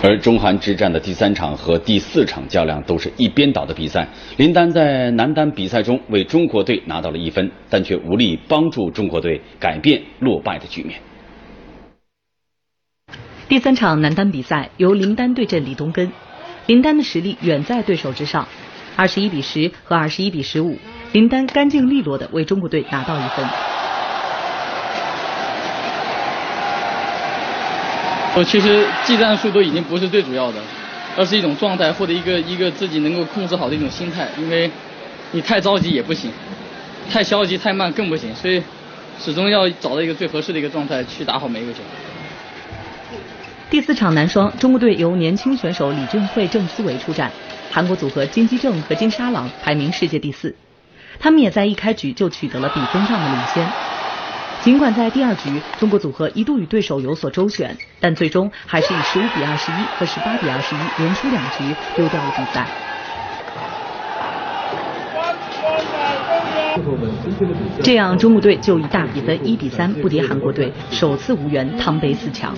而中韩之战的第三场和第四场较量都是一边倒的比赛。林丹在男单比赛中为中国队拿到了一分，但却无力帮助中国队改变落败的局面。第三场男单比赛由林丹对阵李东根，林丹的实力远在对手之上，二十一比十和二十一比十五，林丹干净利落的为中国队拿到一分。我其实技战术都已经不是最主要的，而是一种状态或者一个一个自己能够控制好的一种心态。因为你太着急也不行，太消极太慢更不行，所以始终要找到一个最合适的一个状态去打好每一个球。第四场男双，中国队由年轻选手李俊慧、郑思维出战，韩国组合金基正和金沙朗排名世界第四，他们也在一开局就取得了比分上的领先。尽管在第二局，中国组合一度与对手有所周旋，但最终还是以十五比二十一和十八比二十一连输两局，丢掉了比赛。这样，中国队就以大比分一比三不敌韩国队，首次无缘汤杯四强。